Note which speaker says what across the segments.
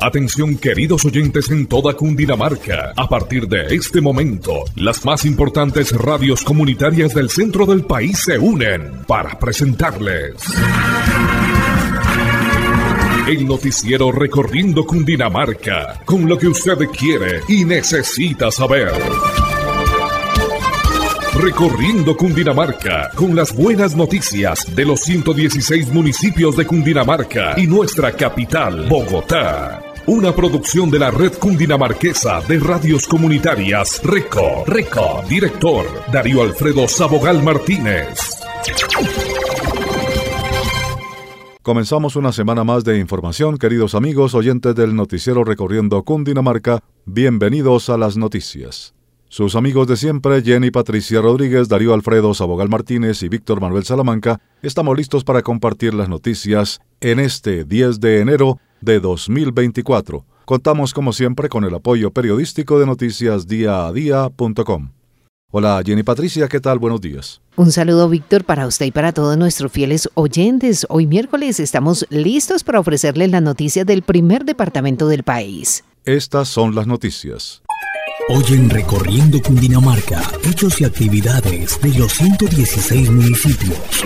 Speaker 1: Atención queridos oyentes en toda Cundinamarca. A partir de este momento, las más importantes radios comunitarias del centro del país se unen para presentarles el noticiero recorriendo Cundinamarca con lo que usted quiere y necesita saber. Recorriendo Cundinamarca con las buenas noticias de los 116 municipios de Cundinamarca y nuestra capital, Bogotá. Una producción de la red cundinamarquesa de radios comunitarias RECO. RECO. Director Darío Alfredo Sabogal Martínez.
Speaker 2: Comenzamos una semana más de información, queridos amigos oyentes del noticiero Recorriendo Cundinamarca. Bienvenidos a las noticias. Sus amigos de siempre, Jenny Patricia Rodríguez, Darío Alfredo Sabogal Martínez y Víctor Manuel Salamanca, estamos listos para compartir las noticias en este 10 de enero de 2024. Contamos como siempre con el apoyo periodístico de noticias día a día.com. Hola Jenny Patricia, ¿qué tal? Buenos días.
Speaker 3: Un saludo Víctor para usted y para todos nuestros fieles oyentes. Hoy miércoles estamos listos para ofrecerles las noticias del primer departamento del país.
Speaker 2: Estas son las noticias.
Speaker 4: Hoy en Recorriendo Cundinamarca, hechos y actividades de los 116 municipios.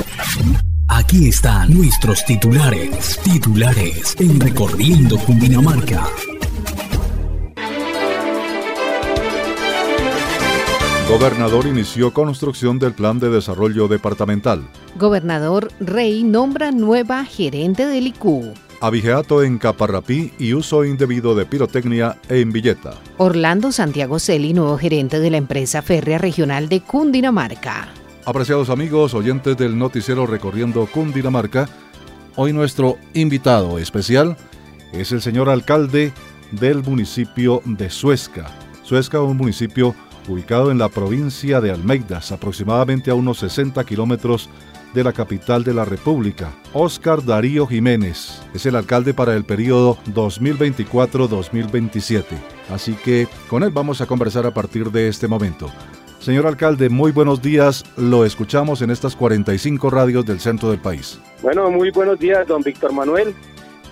Speaker 4: Aquí están nuestros titulares, titulares en Recorriendo Cundinamarca.
Speaker 2: Gobernador inició construcción del Plan de Desarrollo Departamental.
Speaker 3: Gobernador Rey nombra nueva gerente del ICU.
Speaker 2: Abigeato en Caparrapí y uso indebido de pirotecnia en Villeta.
Speaker 3: Orlando Santiago Celi, nuevo gerente de la empresa férrea regional de Cundinamarca.
Speaker 2: Apreciados amigos, oyentes del noticiero Recorriendo Cundinamarca, hoy nuestro invitado especial es el señor alcalde del municipio de Suesca. Suesca, un municipio ubicado en la provincia de Almeidas, aproximadamente a unos 60 kilómetros de la capital de la República. Oscar Darío Jiménez es el alcalde para el periodo 2024-2027. Así que con él vamos a conversar a partir de este momento. Señor alcalde, muy buenos días. Lo escuchamos en estas 45 radios del centro del país.
Speaker 5: Bueno, muy buenos días, don Víctor Manuel.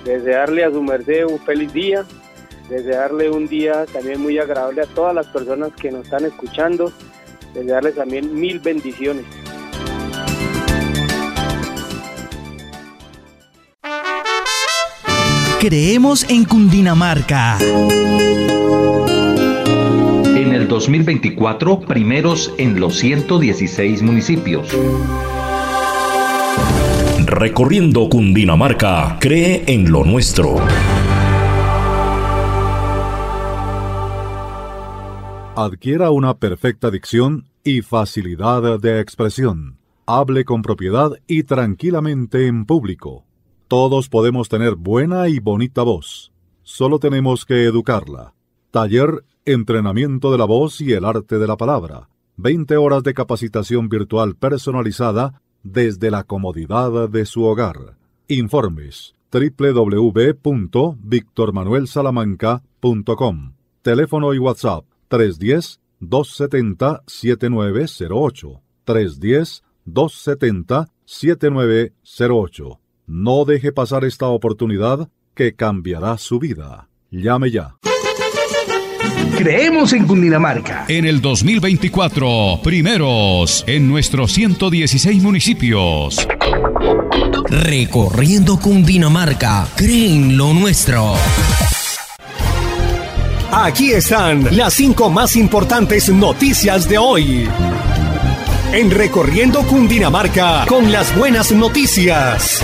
Speaker 5: Desearle a su merced un feliz día. Desearle un día también muy agradable a todas las personas que nos están escuchando. Desearles también mil bendiciones.
Speaker 4: Creemos en Cundinamarca.
Speaker 6: En el 2024, primeros en los 116 municipios.
Speaker 1: Recorriendo Cundinamarca, cree en lo nuestro.
Speaker 2: Adquiera una perfecta dicción y facilidad de expresión. Hable con propiedad y tranquilamente en público. Todos podemos tener buena y bonita voz. Solo tenemos que educarla. Taller Entrenamiento de la voz y el arte de la palabra. 20 horas de capacitación virtual personalizada desde la comodidad de su hogar. Informes www.victormanuelsalamanca.com. Teléfono y WhatsApp 310-270-7908. 310-270-7908. No deje pasar esta oportunidad que cambiará su vida. Llame ya.
Speaker 4: Creemos en Cundinamarca.
Speaker 1: En el 2024, primeros en nuestros 116 municipios.
Speaker 4: Recorriendo Cundinamarca, creen lo nuestro. Aquí están las cinco más importantes noticias de hoy. En Recorriendo Cundinamarca con las buenas noticias.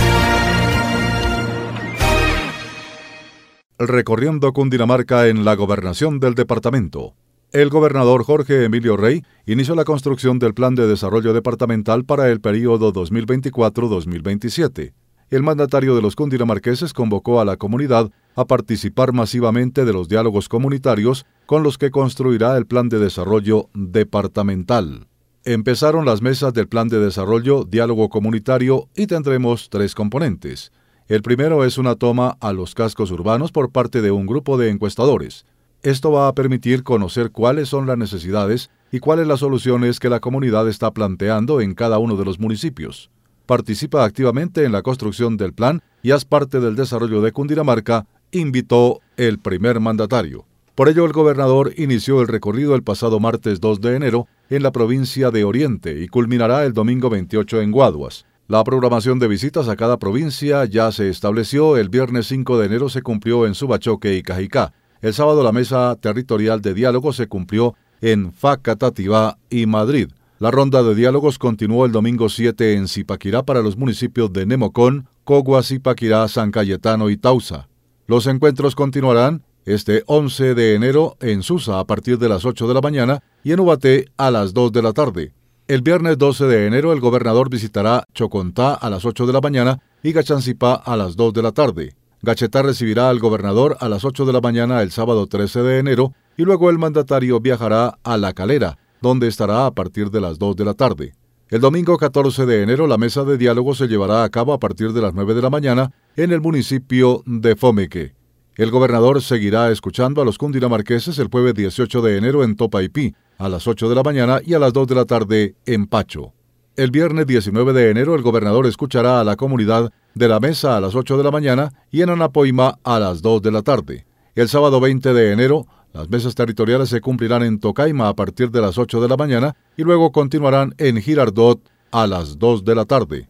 Speaker 2: Recorriendo Cundinamarca en la gobernación del departamento. El gobernador Jorge Emilio Rey inició la construcción del Plan de Desarrollo Departamental para el período 2024-2027. El mandatario de los cundinamarqueses convocó a la comunidad a participar masivamente de los diálogos comunitarios con los que construirá el Plan de Desarrollo Departamental. Empezaron las mesas del Plan de Desarrollo Diálogo Comunitario y tendremos tres componentes. El primero es una toma a los cascos urbanos por parte de un grupo de encuestadores. Esto va a permitir conocer cuáles son las necesidades y cuáles las soluciones que la comunidad está planteando en cada uno de los municipios. Participa activamente en la construcción del plan y haz parte del desarrollo de Cundinamarca invitó el primer mandatario. Por ello, el gobernador inició el recorrido el pasado martes 2 de enero en la provincia de Oriente y culminará el domingo 28 en Guaduas. La programación de visitas a cada provincia ya se estableció. El viernes 5 de enero se cumplió en Subachoque y Cajicá. El sábado la mesa territorial de diálogo se cumplió en Facatativá y Madrid. La ronda de diálogos continuó el domingo 7 en Zipaquirá para los municipios de Nemocón, Cogua, Zipaquirá, San Cayetano y Tausa. Los encuentros continuarán este 11 de enero en Susa a partir de las 8 de la mañana y en Ubaté a las 2 de la tarde. El viernes 12 de enero el gobernador visitará Chocontá a las 8 de la mañana y Gachancipá a las 2 de la tarde. Gachetá recibirá al gobernador a las 8 de la mañana el sábado 13 de enero y luego el mandatario viajará a La Calera, donde estará a partir de las 2 de la tarde. El domingo 14 de enero la mesa de diálogo se llevará a cabo a partir de las 9 de la mañana en el municipio de Fomeque. El gobernador seguirá escuchando a los cundinamarqueses el jueves 18 de enero en Topaipí, a las 8 de la mañana y a las 2 de la tarde en Pacho. El viernes 19 de enero el gobernador escuchará a la comunidad de la mesa a las 8 de la mañana y en Anapoima a las 2 de la tarde. El sábado 20 de enero las mesas territoriales se cumplirán en Tocaima a partir de las 8 de la mañana y luego continuarán en Girardot a las 2 de la tarde.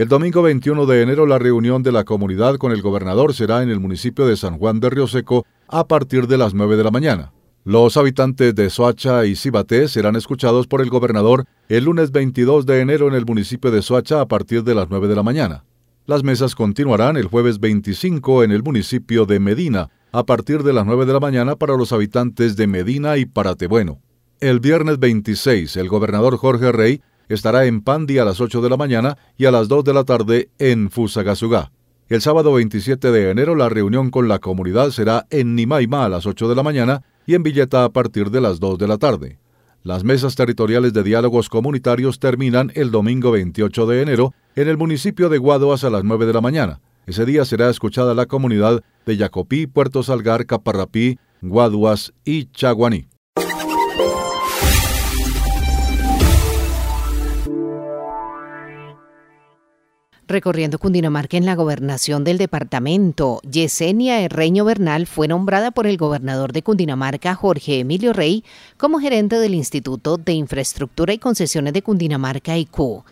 Speaker 2: El domingo 21 de enero la reunión de la comunidad con el gobernador será en el municipio de San Juan de Río Seco a partir de las 9 de la mañana. Los habitantes de Soacha y Cibaté serán escuchados por el gobernador el lunes 22 de enero en el municipio de Soacha a partir de las 9 de la mañana. Las mesas continuarán el jueves 25 en el municipio de Medina a partir de las 9 de la mañana para los habitantes de Medina y Paratebueno. El viernes 26 el gobernador Jorge Rey estará en Pandi a las 8 de la mañana y a las 2 de la tarde en Fusagasugá. El sábado 27 de enero la reunión con la comunidad será en Nimaima a las 8 de la mañana y en Villeta a partir de las 2 de la tarde. Las mesas territoriales de diálogos comunitarios terminan el domingo 28 de enero en el municipio de Guadoas a las 9 de la mañana. Ese día será escuchada la comunidad de Yacopí, Puerto Salgar, Caparrapí, Guaduas y Chaguaní.
Speaker 3: Recorriendo Cundinamarca en la gobernación del departamento, Yesenia Herreño Bernal fue nombrada por el gobernador de Cundinamarca, Jorge Emilio Rey, como gerente del Instituto de Infraestructura y Concesiones de Cundinamarca, IQ.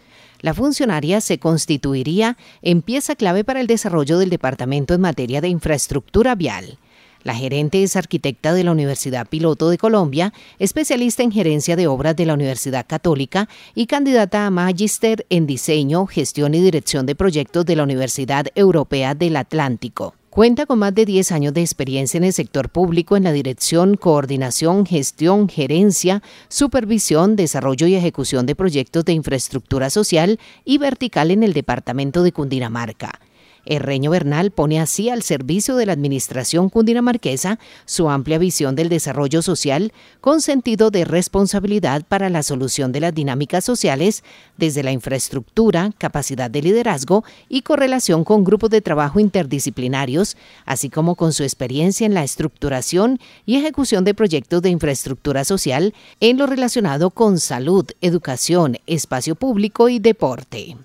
Speaker 3: La funcionaria se constituiría en pieza clave para el desarrollo del departamento en materia de infraestructura vial. La gerente es arquitecta de la Universidad Piloto de Colombia, especialista en gerencia de obras de la Universidad Católica y candidata a magíster en diseño, gestión y dirección de proyectos de la Universidad Europea del Atlántico. Cuenta con más de 10 años de experiencia en el sector público en la dirección, coordinación, gestión, gerencia, supervisión, desarrollo y ejecución de proyectos de infraestructura social y vertical en el departamento de Cundinamarca. Herreño Bernal pone así al servicio de la administración cundinamarquesa su amplia visión del desarrollo social con sentido de responsabilidad para la solución de las dinámicas sociales desde la infraestructura, capacidad de liderazgo y correlación con grupos de trabajo interdisciplinarios, así como con su experiencia en la estructuración y ejecución de proyectos de infraestructura social en lo relacionado con salud, educación, espacio público y deporte.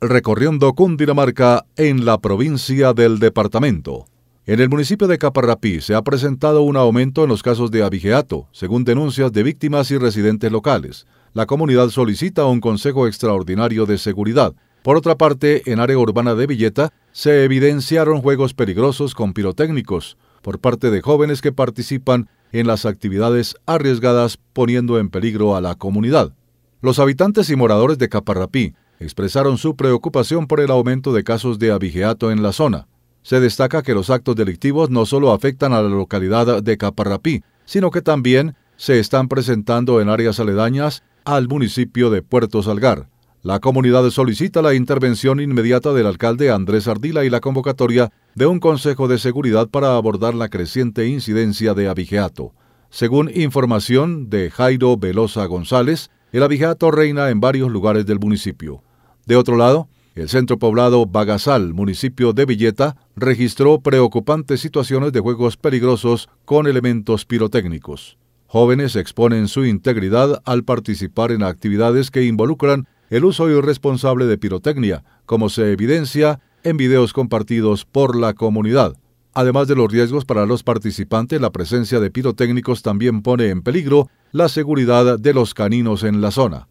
Speaker 2: Recorriendo Cundinamarca en la provincia del departamento. En el municipio de Caparrapí se ha presentado un aumento en los casos de abigeato, según denuncias de víctimas y residentes locales. La comunidad solicita un consejo extraordinario de seguridad. Por otra parte, en área urbana de Villeta se evidenciaron juegos peligrosos con pirotécnicos por parte de jóvenes que participan en las actividades arriesgadas poniendo en peligro a la comunidad. Los habitantes y moradores de Caparrapí expresaron su preocupación por el aumento de casos de abigeato en la zona. Se destaca que los actos delictivos no solo afectan a la localidad de Caparrapí, sino que también se están presentando en áreas aledañas al municipio de Puerto Salgar. La comunidad solicita la intervención inmediata del alcalde Andrés Ardila y la convocatoria de un Consejo de Seguridad para abordar la creciente incidencia de abigeato. Según información de Jairo Velosa González, el abigeato reina en varios lugares del municipio. De otro lado, el centro poblado Bagasal, municipio de Villeta, registró preocupantes situaciones de juegos peligrosos con elementos pirotécnicos. Jóvenes exponen su integridad al participar en actividades que involucran el uso irresponsable de pirotecnia, como se evidencia en videos compartidos por la comunidad. Además de los riesgos para los participantes, la presencia de pirotécnicos también pone en peligro la seguridad de los caninos en la zona.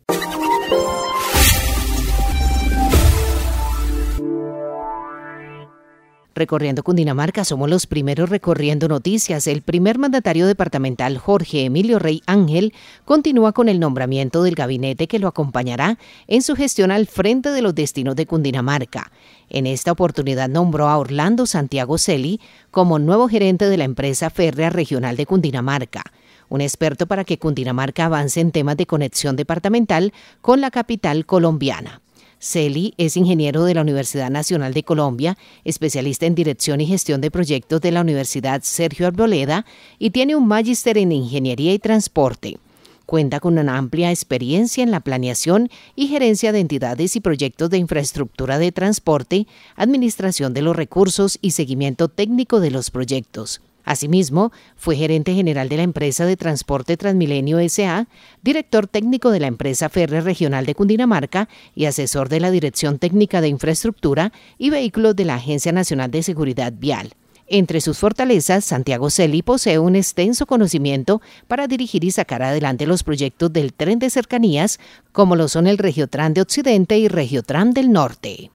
Speaker 3: Recorriendo Cundinamarca, somos los primeros recorriendo noticias. El primer mandatario departamental, Jorge Emilio Rey Ángel, continúa con el nombramiento del gabinete que lo acompañará en su gestión al frente de los destinos de Cundinamarca. En esta oportunidad nombró a Orlando Santiago Celi como nuevo gerente de la empresa férrea regional de Cundinamarca un experto para que Cundinamarca avance en temas de conexión departamental con la capital colombiana. Celi es ingeniero de la Universidad Nacional de Colombia, especialista en dirección y gestión de proyectos de la Universidad Sergio Arboleda y tiene un magíster en ingeniería y transporte. Cuenta con una amplia experiencia en la planeación y gerencia de entidades y proyectos de infraestructura de transporte, administración de los recursos y seguimiento técnico de los proyectos. Asimismo, fue gerente general de la empresa de transporte Transmilenio SA, director técnico de la empresa Ferre Regional de Cundinamarca y asesor de la Dirección Técnica de Infraestructura y Vehículos de la Agencia Nacional de Seguridad Vial. Entre sus fortalezas, Santiago Celi posee un extenso conocimiento para dirigir y sacar adelante los proyectos del tren de cercanías, como lo son el Regiotran de Occidente y Regiotran del Norte.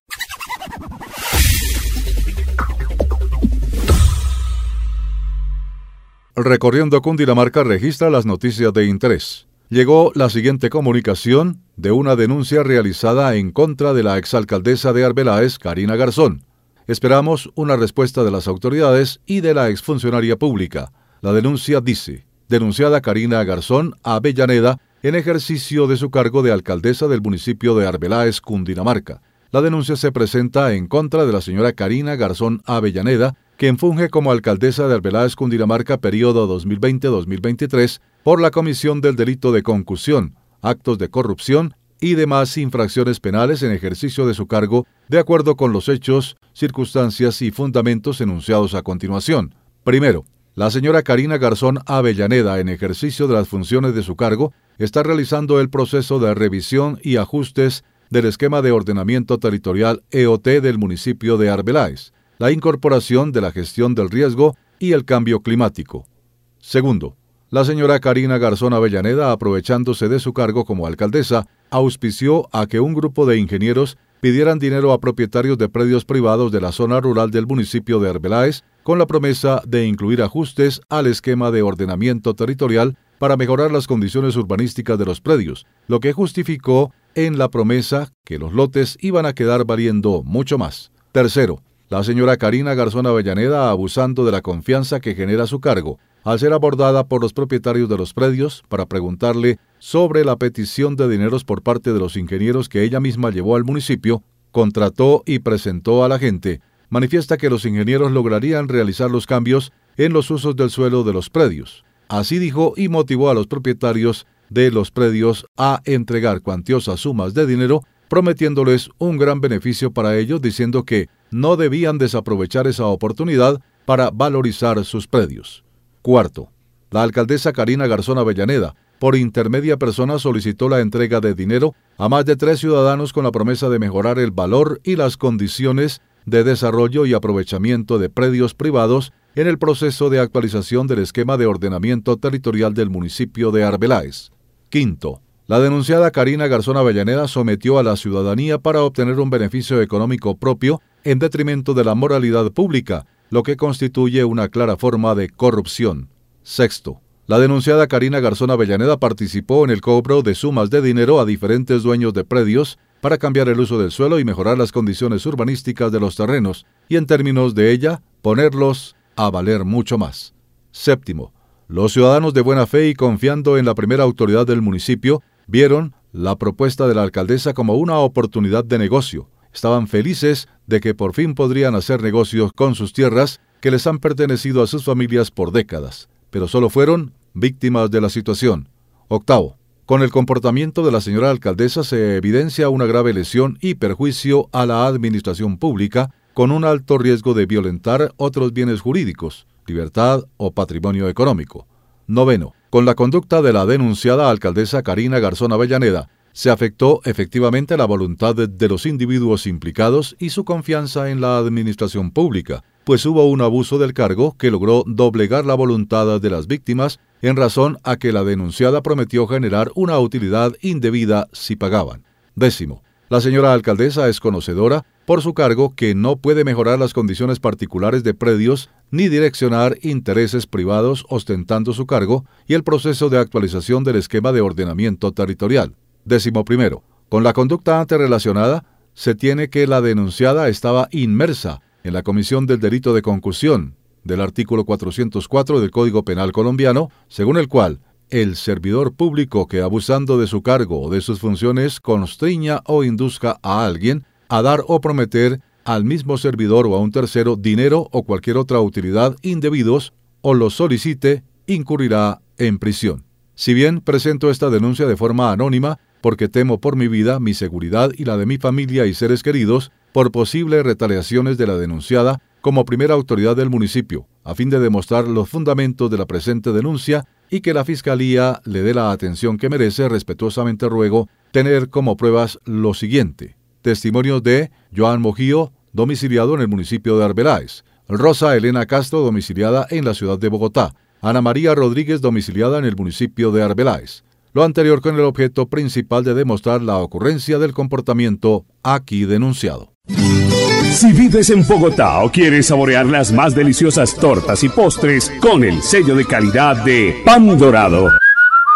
Speaker 2: Recorriendo Cundinamarca registra las noticias de interés. Llegó la siguiente comunicación de una denuncia realizada en contra de la exalcaldesa de Arbeláez, Karina Garzón. Esperamos una respuesta de las autoridades y de la exfuncionaria pública. La denuncia dice, denunciada Karina Garzón a Avellaneda en ejercicio de su cargo de alcaldesa del municipio de Arbeláez, Cundinamarca. La denuncia se presenta en contra de la señora Karina Garzón Avellaneda, quien funge como alcaldesa de Arbeláez, Cundinamarca, periodo 2020-2023, por la comisión del delito de concusión, actos de corrupción y demás infracciones penales en ejercicio de su cargo, de acuerdo con los hechos, circunstancias y fundamentos enunciados a continuación. Primero, la señora Karina Garzón Avellaneda, en ejercicio de las funciones de su cargo, está realizando el proceso de revisión y ajustes del esquema de ordenamiento territorial EOT del municipio de Arbeláez la incorporación de la gestión del riesgo y el cambio climático. Segundo, la señora Karina Garzón Avellaneda, aprovechándose de su cargo como alcaldesa, auspició a que un grupo de ingenieros pidieran dinero a propietarios de predios privados de la zona rural del municipio de Arbeláez con la promesa de incluir ajustes al esquema de ordenamiento territorial para mejorar las condiciones urbanísticas de los predios, lo que justificó en la promesa que los lotes iban a quedar valiendo mucho más. Tercero, la señora Karina Garzón Avellaneda abusando de la confianza que genera su cargo, al ser abordada por los propietarios de los predios para preguntarle sobre la petición de dineros por parte de los ingenieros que ella misma llevó al municipio, contrató y presentó a la gente, manifiesta que los ingenieros lograrían realizar los cambios en los usos del suelo de los predios. Así dijo y motivó a los propietarios de los predios a entregar cuantiosas sumas de dinero, prometiéndoles un gran beneficio para ellos, diciendo que no debían desaprovechar esa oportunidad para valorizar sus predios. Cuarto, la alcaldesa Karina Garzón Avellaneda, por intermedia persona, solicitó la entrega de dinero a más de tres ciudadanos con la promesa de mejorar el valor y las condiciones de desarrollo y aprovechamiento de predios privados en el proceso de actualización del esquema de ordenamiento territorial del municipio de Arbeláez. Quinto, la denunciada Karina Garzón Avellaneda sometió a la ciudadanía para obtener un beneficio económico propio en detrimento de la moralidad pública, lo que constituye una clara forma de corrupción. Sexto, la denunciada Karina Garzón Avellaneda participó en el cobro de sumas de dinero a diferentes dueños de predios para cambiar el uso del suelo y mejorar las condiciones urbanísticas de los terrenos, y en términos de ella, ponerlos a valer mucho más. Séptimo, los ciudadanos de buena fe y confiando en la primera autoridad del municipio, vieron la propuesta de la alcaldesa como una oportunidad de negocio, estaban felices de que por fin podrían hacer negocios con sus tierras que les han pertenecido a sus familias por décadas, pero solo fueron víctimas de la situación. Octavo. Con el comportamiento de la señora alcaldesa se evidencia una grave lesión y perjuicio a la administración pública, con un alto riesgo de violentar otros bienes jurídicos, libertad o patrimonio económico. Noveno. Con la conducta de la denunciada alcaldesa Karina Garzón Avellaneda, se afectó efectivamente la voluntad de, los individuos implicados y su confianza en la administración pública, pues hubo un abuso del cargo que logró doblegar la voluntad de las víctimas en razón a que la denunciada prometió generar una utilidad indebida si pagaban. Décimo, la señora alcaldesa es conocedora por su cargo que no puede mejorar las condiciones particulares de predios ni direccionar intereses privados ostentando su cargo y el proceso de actualización del esquema de ordenamiento territorial. Décimo primero, con la conducta antes relacionada, se tiene que la denunciada estaba inmersa en la comisión del delito de concusión del artículo 404 del Código Penal colombiano, según el cual el servidor público que abusando de su cargo o de sus funciones constriña o induzca a alguien a dar o prometer al mismo servidor o a un tercero dinero o cualquier otra utilidad indebidos o lo solicite, incurrirá en prisión. Si bien presento esta denuncia de forma anónima, porque temo por mi vida, mi seguridad y la de mi familia y seres queridos por posibles retaliaciones de la denunciada como primera autoridad del municipio, a fin de demostrar los fundamentos de la presente denuncia y que la Fiscalía le dé la atención que merece, respetuosamente ruego tener como pruebas lo siguiente. Testimonio de Joan Mojío, domiciliado en el municipio de Arbeláez. Rosa Elena Castro, domiciliada en la ciudad de Bogotá. Ana María Rodríguez, domiciliada en el municipio de Arbeláez. Lo anterior con el objeto principal de demostrar la ocurrencia del comportamiento aquí denunciado.
Speaker 7: Si vives en Bogotá o quieres saborear las más deliciosas tortas y postres con el sello de calidad de Pan Dorado,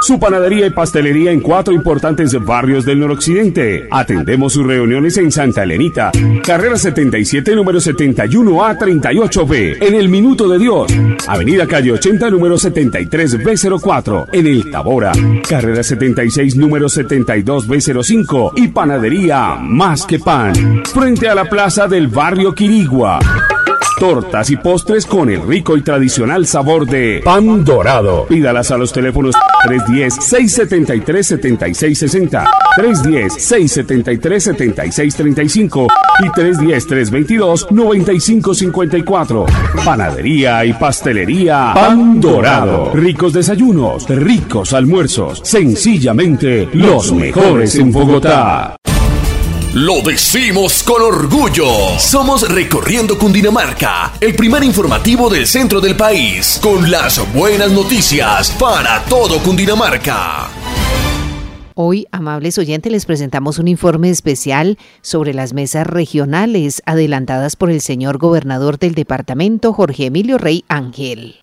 Speaker 7: su panadería y pastelería en cuatro importantes barrios del noroccidente. Atendemos sus reuniones en Santa Elenita, carrera 77, número 71A 38B, en el Minuto de Dios. Avenida Calle 80, número 73B04, en el Tabora, carrera 76, número 72B05 y panadería Más que Pan, frente a la plaza del barrio Quirigua tortas y postres con el rico y tradicional sabor de pan dorado. Pídalas a los teléfonos 310-673-7660, 310-673-7635 y 310-322-9554. Panadería y pastelería Pan Dorado. Ricos desayunos, ricos almuerzos, sencillamente los mejores en Bogotá.
Speaker 8: Lo decimos con orgullo. Somos Recorriendo Cundinamarca, el primer informativo del centro del país, con las buenas noticias para todo Cundinamarca.
Speaker 3: Hoy, amables oyentes, les presentamos un informe especial sobre las mesas regionales adelantadas por el señor gobernador del departamento, Jorge Emilio Rey Ángel.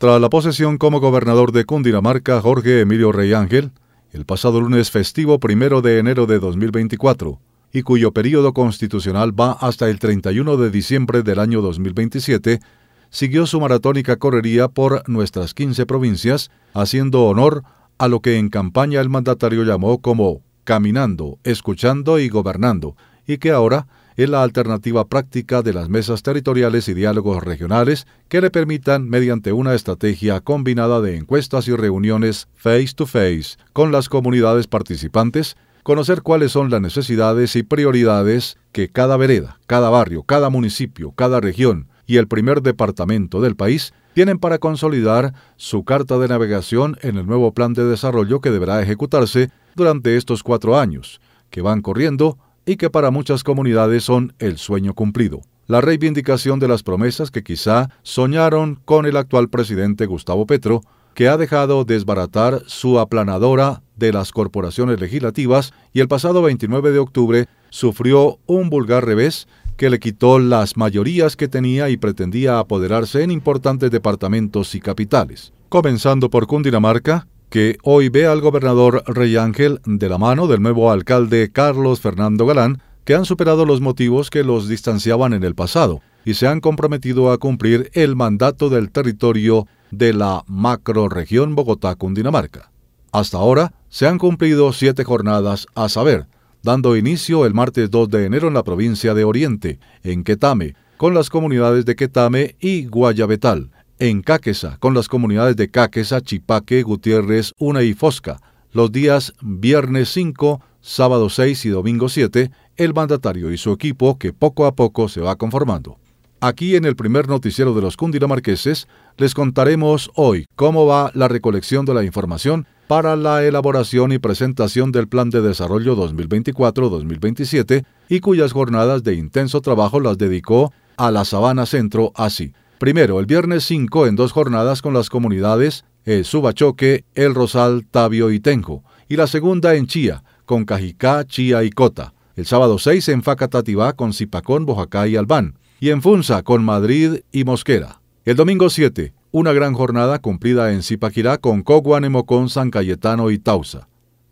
Speaker 2: Tras la posesión como gobernador de Cundinamarca, Jorge Emilio Rey Ángel, el pasado lunes festivo primero de enero de 2024 y cuyo período constitucional va hasta el 31 de diciembre del año 2027, siguió su maratónica correría por nuestras 15 provincias, haciendo honor a lo que en campaña el mandatario llamó como caminando, escuchando y gobernando, y que ahora es la alternativa práctica de las mesas territoriales y diálogos regionales que le permitan, mediante una estrategia combinada de encuestas y reuniones face to face con las comunidades participantes, conocer cuáles son las necesidades y prioridades que cada vereda, cada barrio, cada municipio, cada región y el primer departamento del país tienen para consolidar su carta de navegación en el nuevo plan de desarrollo que deberá ejecutarse durante estos cuatro años, que van corriendo y que para muchas comunidades son el sueño cumplido. La reivindicación de las promesas que quizá soñaron con el actual presidente Gustavo Petro, que ha dejado desbaratar su aplanadora de las corporaciones legislativas y el pasado 29 de octubre sufrió un vulgar revés que le quitó las mayorías que tenía y pretendía apoderarse en importantes departamentos y capitales. Comenzando por Cundinamarca, que hoy ve al gobernador Rey Ángel de la mano del nuevo alcalde Carlos Fernando Galán, que han superado los motivos que los distanciaban en el pasado y se han comprometido a cumplir el mandato del territorio de la macroregión Bogotá-Cundinamarca. Hasta ahora se han cumplido siete jornadas a saber, dando inicio el martes 2 de enero en la provincia de Oriente, en Quetame, con las comunidades de Quetame y Guayabetal, en Cáquesa, con las comunidades de Cáquesa, Chipaque, Gutiérrez, Una y Fosca. Los días viernes 5, sábado 6 y domingo 7, el mandatario y su equipo que poco a poco se va conformando. Aquí en el primer noticiero de los cundinamarqueses les contaremos hoy cómo va la recolección de la información para la elaboración y presentación del Plan de Desarrollo 2024-2027 y cuyas jornadas de intenso trabajo las dedicó a la Sabana Centro así. Primero, el viernes 5 en dos jornadas con las comunidades el Subachoque, El Rosal, Tabio y Tenjo, y la segunda en Chía, con Cajicá, Chía y Cota. El sábado 6 en Facatativá con Zipacón, Bojacá y Albán, y en Funza con Madrid y Mosquera. El domingo 7, una gran jornada cumplida en Zipaquirá con Coguanemocón, San Cayetano y Tausa.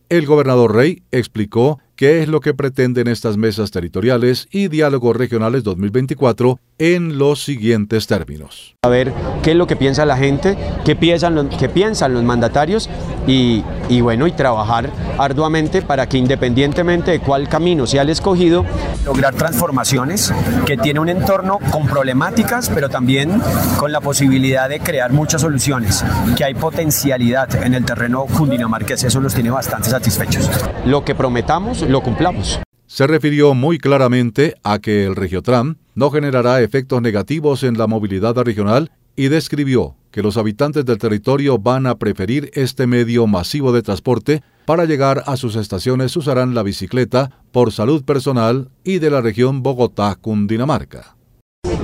Speaker 2: El gobernador Rey explicó qué es lo que pretenden estas mesas territoriales y diálogos regionales 2024 en los siguientes términos.
Speaker 9: A ver qué es lo que piensa la gente, qué piensan los, qué piensan los mandatarios y, y bueno, y trabajar arduamente para que independientemente de cuál camino sea el escogido, lograr transformaciones que tiene un entorno con problemáticas, pero también con la posibilidad de crear muchas soluciones, que hay potencialidad en el terreno cundinamarqués, eso nos tiene bastante satisfechos. Lo que prometamos, lo cumplamos
Speaker 2: se refirió muy claramente a que el Regiotram no generará efectos negativos en la movilidad regional y describió que los habitantes del territorio van a preferir este medio masivo de transporte para llegar a sus estaciones usarán la bicicleta por salud personal y de la región Bogotá-Cundinamarca.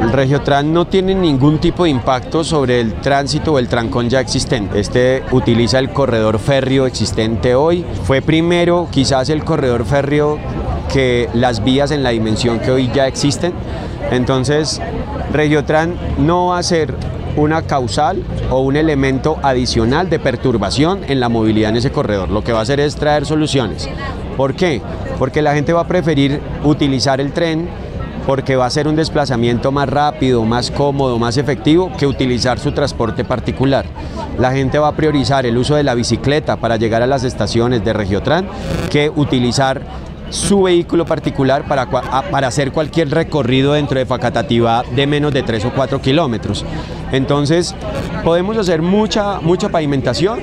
Speaker 9: El Regiotran no tiene ningún tipo de impacto sobre el tránsito o el trancón ya existente. Este utiliza el corredor férreo existente hoy. Fue primero quizás el corredor férreo que las vías en la dimensión que hoy ya existen. Entonces, Regiotran no va a ser una causal o un elemento adicional de perturbación en la movilidad en ese corredor. Lo que va a hacer es traer soluciones. ¿Por qué? Porque la gente va a preferir utilizar el tren porque va a ser un desplazamiento más rápido, más cómodo, más efectivo que utilizar su transporte particular. La gente va a priorizar el uso de la bicicleta para llegar a las estaciones de Regiotran que utilizar su vehículo particular para, para hacer cualquier recorrido dentro de Facatativá de menos de 3 o 4 kilómetros. Entonces, podemos hacer mucha, mucha pavimentación,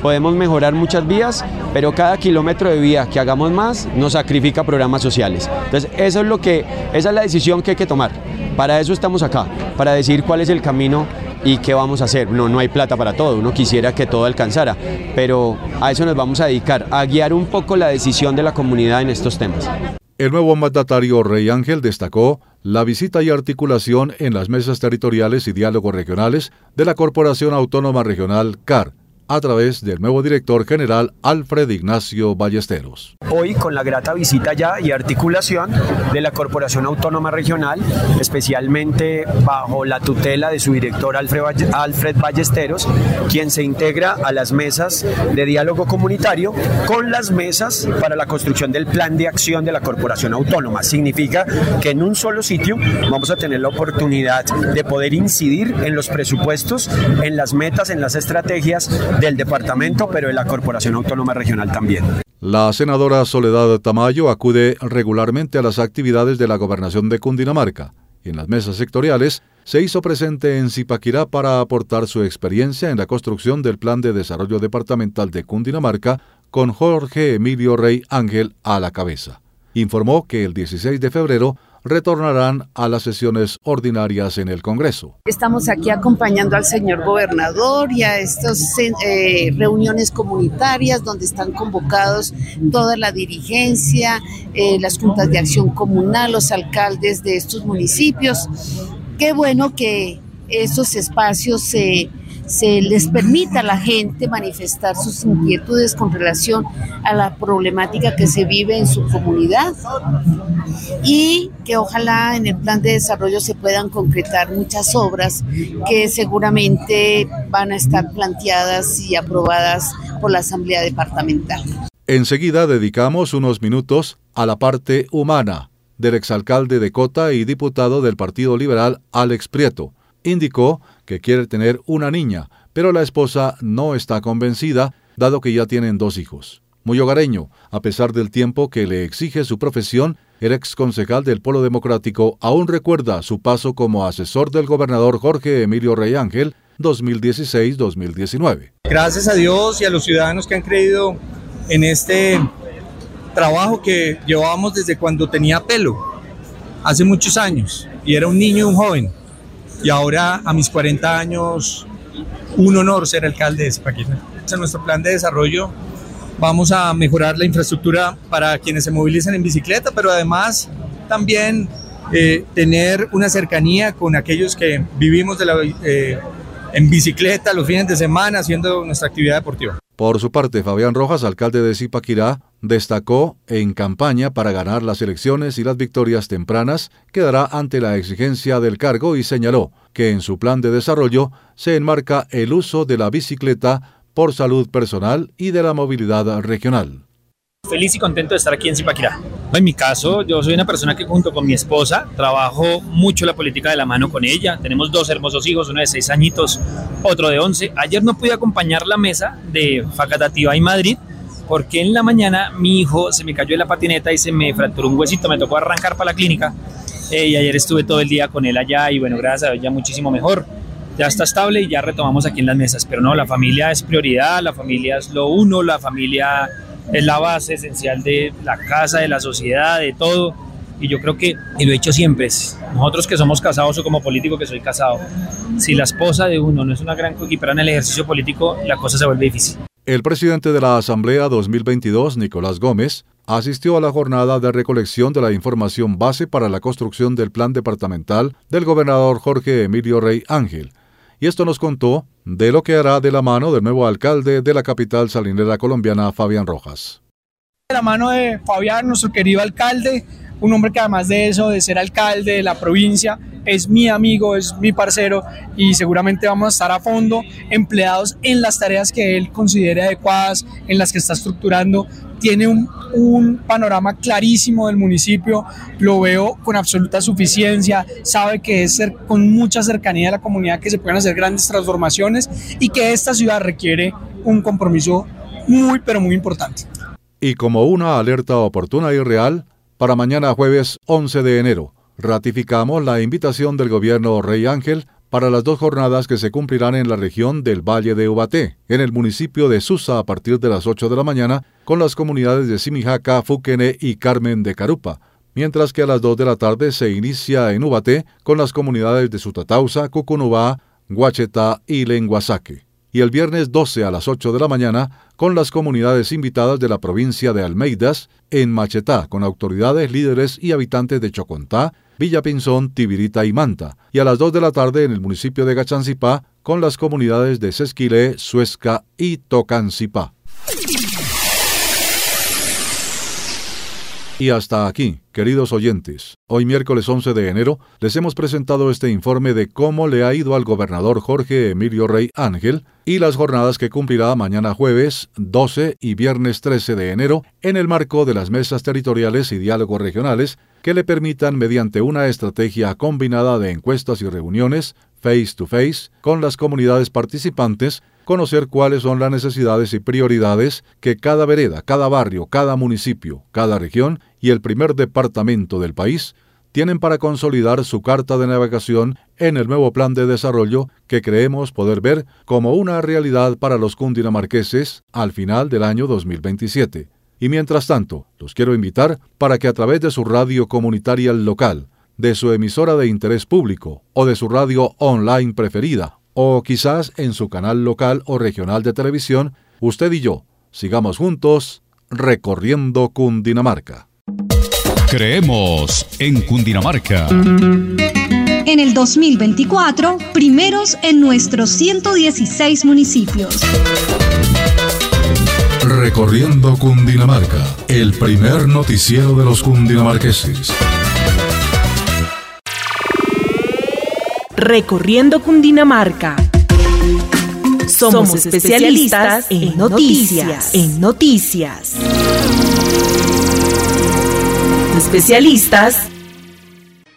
Speaker 9: podemos mejorar muchas vías, pero cada kilómetro de vía que hagamos más nos sacrifica programas sociales. Entonces, eso es lo que, esa es la decisión que hay que tomar. Para eso estamos acá, para decir cuál es el camino ¿Y qué vamos a hacer? No, no hay plata para todo, uno quisiera que todo alcanzara, pero a eso nos vamos a dedicar, a guiar un poco la decisión de la comunidad en estos temas.
Speaker 2: El nuevo mandatario Rey Ángel destacó la visita y articulación en las mesas territoriales y diálogos regionales de la Corporación Autónoma Regional CAR, a través del nuevo director general Alfred Ignacio Ballesteros.
Speaker 9: Hoy con la grata visita ya y articulación de la Corporación Autónoma Regional, especialmente bajo la tutela de su director Alfred, Ballesteros, quien se integra a las mesas de diálogo comunitario con las mesas para la construcción del plan de acción de la Corporación Autónoma. Significa que en un solo sitio vamos a tener la oportunidad de poder incidir en los presupuestos, en las metas, en las estrategias del departamento, pero de la Corporación Autónoma Regional también.
Speaker 2: La senadora Soledad Tamayo acude regularmente a las actividades de la gobernación de Cundinamarca. En las mesas sectoriales, se hizo presente en Zipaquirá para aportar su experiencia en la construcción del Plan de Desarrollo Departamental de Cundinamarca con Jorge Emilio Rey Ángel a la cabeza. Informó que el 16 de febrero retornarán a las sesiones ordinarias en el Congreso.
Speaker 10: Estamos aquí acompañando al señor gobernador y a estas eh, reuniones comunitarias donde están convocados toda la dirigencia, eh, las juntas de acción comunal, los alcaldes de estos municipios. Qué bueno que esos espacios se se les permita a la gente manifestar sus inquietudes con relación a la problemática que se vive en su comunidad y que ojalá en el plan de desarrollo se puedan concretar muchas obras que seguramente van a estar planteadas y aprobadas por la Asamblea Departamental.
Speaker 2: Enseguida dedicamos unos minutos a la parte humana del exalcalde de Cota y diputado del Partido Liberal Alex Prieto. Indicó que quiere tener una niña, pero la esposa no está convencida, dado que ya tienen dos hijos. Muy hogareño, a pesar del tiempo que le exige su profesión, el ex concejal del Polo Democrático aún recuerda su paso como asesor del gobernador Jorge Emilio Rey Ángel 2016-2019.
Speaker 11: Gracias a Dios y a los ciudadanos que han creído en este trabajo que llevábamos desde cuando tenía pelo, hace muchos años, y era un niño y un joven y ahora a mis 40 años, un honor ser alcalde de Zipaquirá. en nuestro plan de desarrollo vamos a mejorar la infraestructura para quienes se movilicen en bicicleta, pero además también eh, tener una cercanía con aquellos que vivimos eh, en bicicleta los fines de semana haciendo nuestra actividad deportiva.
Speaker 2: Por su parte, Fabián Rojas, alcalde de Zipaquirá, destacó en campaña para ganar las elecciones y las victorias tempranas quedará ante la exigencia del cargo y señaló que en su plan de desarrollo se enmarca el uso de la bicicleta por salud personal y de la movilidad regional.
Speaker 12: Feliz y contento de estar aquí en Zipaquirá. En mi caso, yo soy una persona que junto con mi esposa trabajo mucho la política de la mano con ella. Tenemos dos hermosos hijos, uno de seis añitos, otro de once. Ayer no pude acompañar la mesa de Facatativa y Madrid porque en la mañana mi hijo se me cayó en la patineta y se me fracturó un huesito, me tocó arrancar para la clínica eh, y ayer estuve todo el día con él allá y bueno, gracias a Dios ya muchísimo mejor. Ya está estable y ya retomamos aquí en las mesas, pero no, la familia es prioridad, la familia es lo uno, la familia es la base esencial de la casa, de la sociedad, de todo. Y yo creo que, y lo he dicho siempre, nosotros que somos casados o como político que soy casado, si la esposa de uno no es una gran coquipera en el ejercicio político, la cosa se vuelve difícil.
Speaker 2: El presidente de la Asamblea 2022, Nicolás Gómez, asistió a la jornada de recolección de la información base para la construcción del plan departamental del gobernador Jorge Emilio Rey Ángel, y esto nos contó de lo que hará de la mano del nuevo alcalde de la capital salinera colombiana, Fabián Rojas.
Speaker 13: De la mano de Fabián, nuestro querido alcalde, un hombre que además de eso, de ser alcalde de la provincia, es mi amigo, es mi parcero y seguramente vamos a estar a fondo empleados en las tareas que él considere adecuadas, en las que está estructurando. Tiene un, un panorama clarísimo del municipio, lo veo con absoluta suficiencia, sabe que es ser, con mucha cercanía a la comunidad que se pueden hacer grandes transformaciones y que esta ciudad requiere un compromiso muy, pero muy importante.
Speaker 2: Y como una alerta oportuna y real, para mañana jueves 11 de enero, ratificamos la invitación del gobierno Rey Ángel para las dos jornadas que se cumplirán en la región del Valle de Ubaté, en el municipio de Susa a partir de las 8 de la mañana, con las comunidades de Simijaca, Fuquene y Carmen de Carupa, mientras que a las 2 de la tarde se inicia en Ubaté con las comunidades de Sutatausa, Cucunubá, Guachetá y Lenguasaque. Y el viernes 12 a las 8 de la mañana con las comunidades invitadas de la provincia de Almeidas en Machetá, con autoridades, líderes y habitantes de Chocontá, Villa Pinzón, Tibirita y Manta, y a las 2 de la tarde en el municipio de Gachancipá con las comunidades de Sesquilé, Suesca y Tocancipá. Y hasta aquí, queridos oyentes, hoy miércoles 11 de enero les hemos presentado este informe de cómo le ha ido al gobernador Jorge Emilio Rey Ángel y las jornadas que cumplirá mañana jueves 12 y viernes 13 de enero en el marco de las mesas territoriales y diálogos regionales que le permitan, mediante una estrategia combinada de encuestas y reuniones face to face con las comunidades participantes, conocer cuáles son las necesidades y prioridades que cada vereda, cada barrio, cada municipio, cada región y el primer departamento del país tienen para consolidar su carta de navegación en el nuevo plan de desarrollo que creemos poder ver como una realidad para los cundinamarqueses al final del año 2027. Y mientras tanto, los quiero invitar para que a través de su radio comunitaria local, de su emisora de interés público o de su radio online preferida, o quizás en su canal local o regional de televisión, usted y yo sigamos juntos recorriendo Cundinamarca.
Speaker 1: Creemos en Cundinamarca.
Speaker 14: En el 2024, primeros en nuestros 116 municipios.
Speaker 1: Recorriendo Cundinamarca, el primer noticiero de los cundinamarqueses.
Speaker 15: Recorriendo Cundinamarca. Somos especialistas en noticias, en noticias. Especialistas.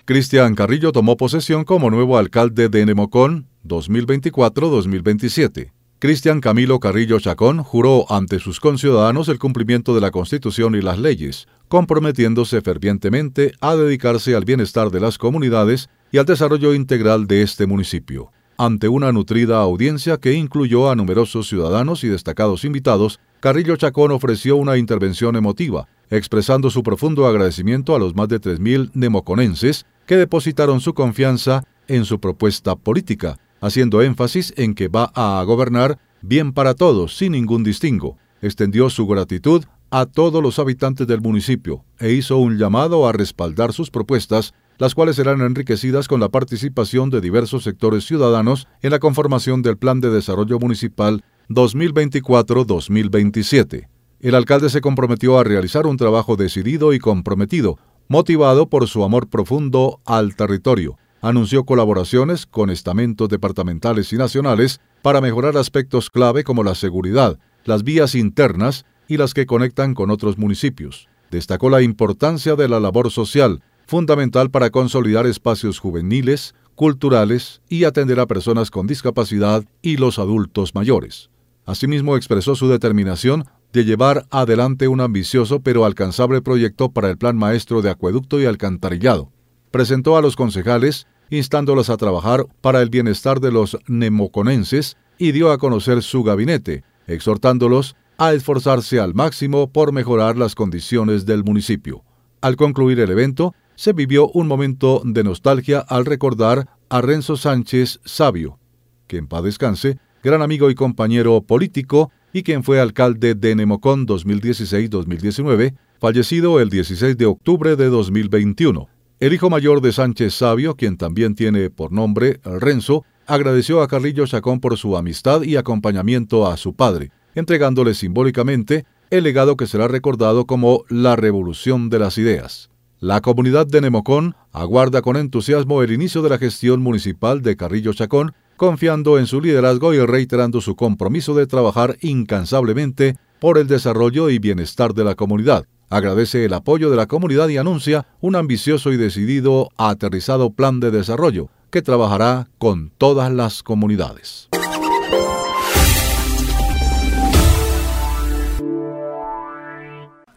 Speaker 2: Cristian Carrillo tomó posesión como nuevo alcalde de Nemocón 2024-2027. Cristian Camilo Carrillo Chacón juró ante sus conciudadanos el cumplimiento de la Constitución y las leyes, comprometiéndose fervientemente a dedicarse al bienestar de las comunidades y al desarrollo integral de este municipio. Ante una nutrida audiencia que incluyó a numerosos ciudadanos y destacados invitados, Carrillo Chacón ofreció una intervención emotiva, expresando su profundo agradecimiento a los más de 3.000 nemoconenses que depositaron su confianza en su propuesta política, haciendo énfasis en que va a gobernar bien para todos, sin ningún distingo. Extendió su gratitud a todos los habitantes del municipio e hizo un llamado a respaldar sus propuestas, las cuales serán enriquecidas con la participación de diversos sectores ciudadanos en la conformación del Plan de Desarrollo Municipal 2024-2027. El alcalde se comprometió a realizar un trabajo decidido y comprometido, motivado por su amor profundo al territorio. Anunció colaboraciones con estamentos departamentales y nacionales para mejorar aspectos clave como la seguridad, las vías internas y las que conectan con otros municipios. Destacó la importancia de la labor social, fundamental para consolidar espacios juveniles, culturales y atender a personas con discapacidad y los adultos mayores. Asimismo expresó su determinación de llevar adelante un ambicioso pero alcanzable proyecto para el Plan Maestro de Acueducto y Alcantarillado. Presentó a los concejales, instándolos a trabajar para el bienestar de los nemoconenses y dio a conocer su gabinete, exhortándolos a esforzarse al máximo por mejorar las condiciones del municipio. Al concluir el evento, se vivió un momento de nostalgia al recordar a Renzo Sánchez Sabio, que en paz descanse, gran amigo y compañero político y quien fue alcalde de Nemocón 2016-2019, fallecido el 16 de octubre de 2021. El hijo mayor de Sánchez Sabio, quien también tiene por nombre Renzo, agradeció a Carrillo Chacón por su amistad y acompañamiento a su padre, entregándole simbólicamente el legado que será recordado como la revolución de las ideas. La comunidad de Nemocón aguarda con entusiasmo el inicio de la gestión municipal de Carrillo Chacón confiando en su liderazgo y reiterando su compromiso de trabajar incansablemente por el desarrollo y bienestar de la comunidad. Agradece el apoyo de la comunidad y anuncia un ambicioso y decidido aterrizado plan de desarrollo que trabajará con todas las comunidades.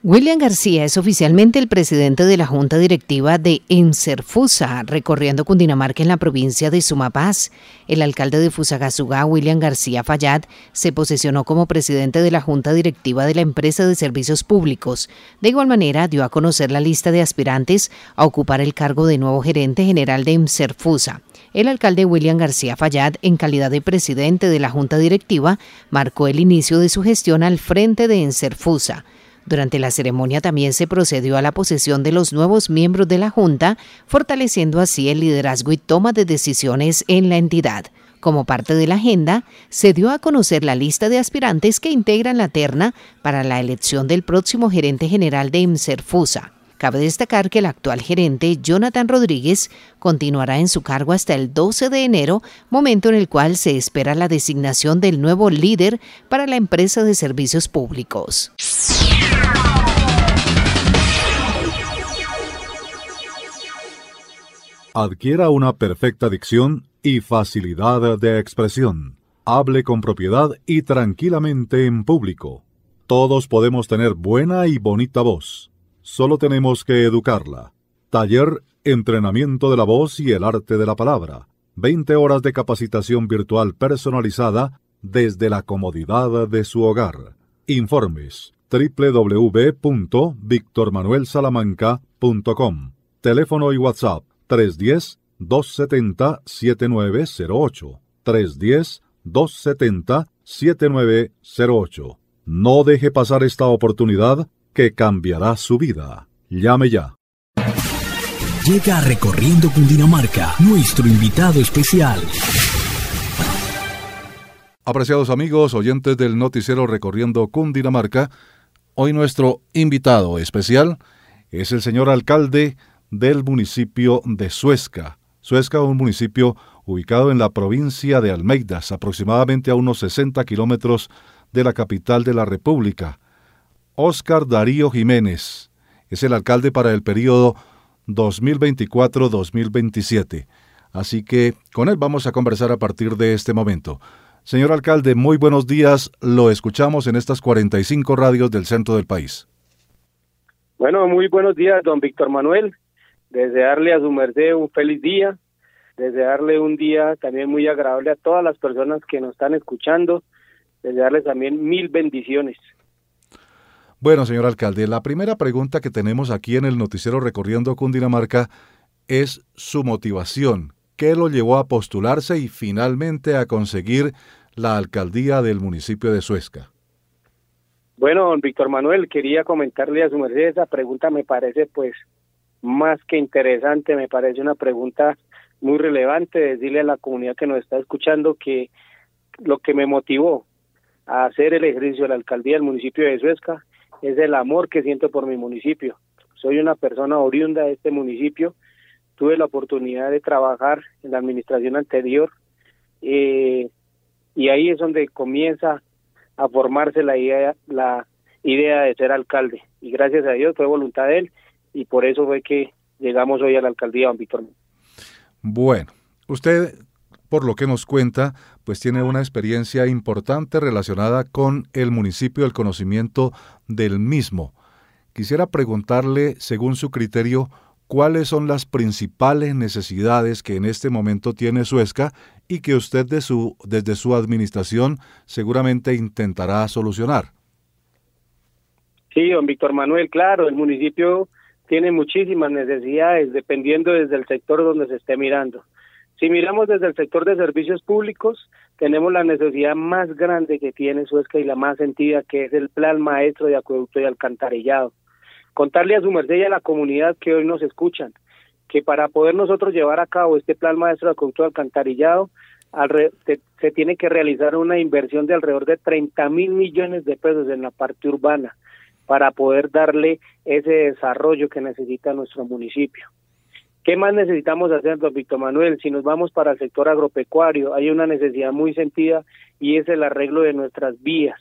Speaker 3: William García es oficialmente el presidente de la Junta Directiva de Encerfusa, recorriendo Cundinamarca en la provincia de Sumapaz. El alcalde de Fusagasugá, William García Fayad, se posesionó como presidente de la Junta Directiva de la empresa de servicios públicos. De igual manera, dio a conocer la lista de aspirantes a ocupar el cargo de nuevo gerente general de Encerfusa. El alcalde William García Fayad, en calidad de presidente de la Junta Directiva, marcó el inicio de su gestión al frente de Encerfusa. Durante la ceremonia también se procedió a la posesión de los nuevos miembros de la Junta, fortaleciendo así el liderazgo y toma de decisiones en la entidad. Como parte de la agenda, se dio a conocer la lista de aspirantes que integran la terna para la elección del próximo gerente general de IMSERFUSA. Cabe destacar que el actual gerente, Jonathan Rodríguez, continuará en su cargo hasta el 12 de enero, momento en el cual se espera la designación del nuevo líder para la empresa de servicios públicos.
Speaker 2: Adquiera una perfecta dicción y facilidad de expresión. Hable con propiedad y tranquilamente en público. Todos podemos tener buena y bonita voz Solo tenemos que educarla. Taller Entrenamiento de la Voz y el Arte de la Palabra. 20 horas de capacitación virtual personalizada desde la comodidad de su hogar. Informes www.victormanuelsalamanca.com. Teléfono y WhatsApp 310-270-7908. 310-270-7908. No deje pasar esta oportunidad que cambiará su vida. Llame ya.
Speaker 4: Llega recorriendo Cundinamarca, nuestro invitado especial.
Speaker 2: Apreciados amigos, oyentes del noticiero Recorriendo Cundinamarca, hoy nuestro invitado especial es el señor alcalde del municipio de Suesca. Suesca, un municipio ubicado en la provincia de Almeidas, aproximadamente a unos 60 kilómetros de la capital de la República. Óscar Darío Jiménez. Es el alcalde para el periodo 2024-2027. Así que con él vamos a conversar a partir de este momento. Señor alcalde, muy buenos días. Lo escuchamos en estas 45 radios del centro del país.
Speaker 5: Bueno, muy buenos días, don Víctor Manuel. Desearle a su merced un feliz día. Desearle un día también muy agradable a todas las personas que nos están escuchando. Desearles también mil bendiciones.
Speaker 2: Bueno, señor alcalde, la primera pregunta que tenemos aquí en el noticiero Recorriendo Cundinamarca es su motivación. ¿Qué lo llevó a postularse y finalmente a conseguir la alcaldía del municipio de Suezca?
Speaker 5: Bueno, don Víctor Manuel, quería comentarle a su merced esa pregunta me parece pues más que interesante, me parece una pregunta muy relevante, decirle a la comunidad que nos está escuchando que lo que me motivó a hacer el ejercicio de la alcaldía del municipio de Suezca es el amor que siento por mi municipio. Soy una persona oriunda de este municipio, tuve la oportunidad de trabajar en la administración anterior eh, y ahí es donde comienza a formarse la idea, la idea de ser alcalde y gracias a Dios fue voluntad de él y por eso fue que llegamos hoy a la alcaldía, don Víctor.
Speaker 2: Bueno, usted, por lo que nos cuenta, pues tiene una experiencia importante relacionada con el municipio, el conocimiento del mismo. Quisiera preguntarle, según su criterio, cuáles son las principales necesidades que en este momento tiene Suezca y que usted de su, desde su administración seguramente intentará solucionar.
Speaker 5: Sí, don Víctor Manuel, claro, el municipio tiene muchísimas necesidades dependiendo desde el sector donde se esté mirando. Si miramos desde el sector de servicios públicos, tenemos la necesidad más grande que tiene Suezca y la más sentida, que es el plan maestro de acueducto y alcantarillado. Contarle a su merced y a la comunidad que hoy nos escuchan, que para poder nosotros llevar a cabo este plan maestro de acueducto alcantarillado, se, se tiene que realizar una inversión de alrededor de 30 mil millones de pesos en la parte urbana para poder darle ese desarrollo que necesita nuestro municipio. ¿Qué más necesitamos hacer, don Víctor Manuel? Si nos vamos para el sector agropecuario, hay una necesidad muy sentida y es el arreglo de nuestras vías,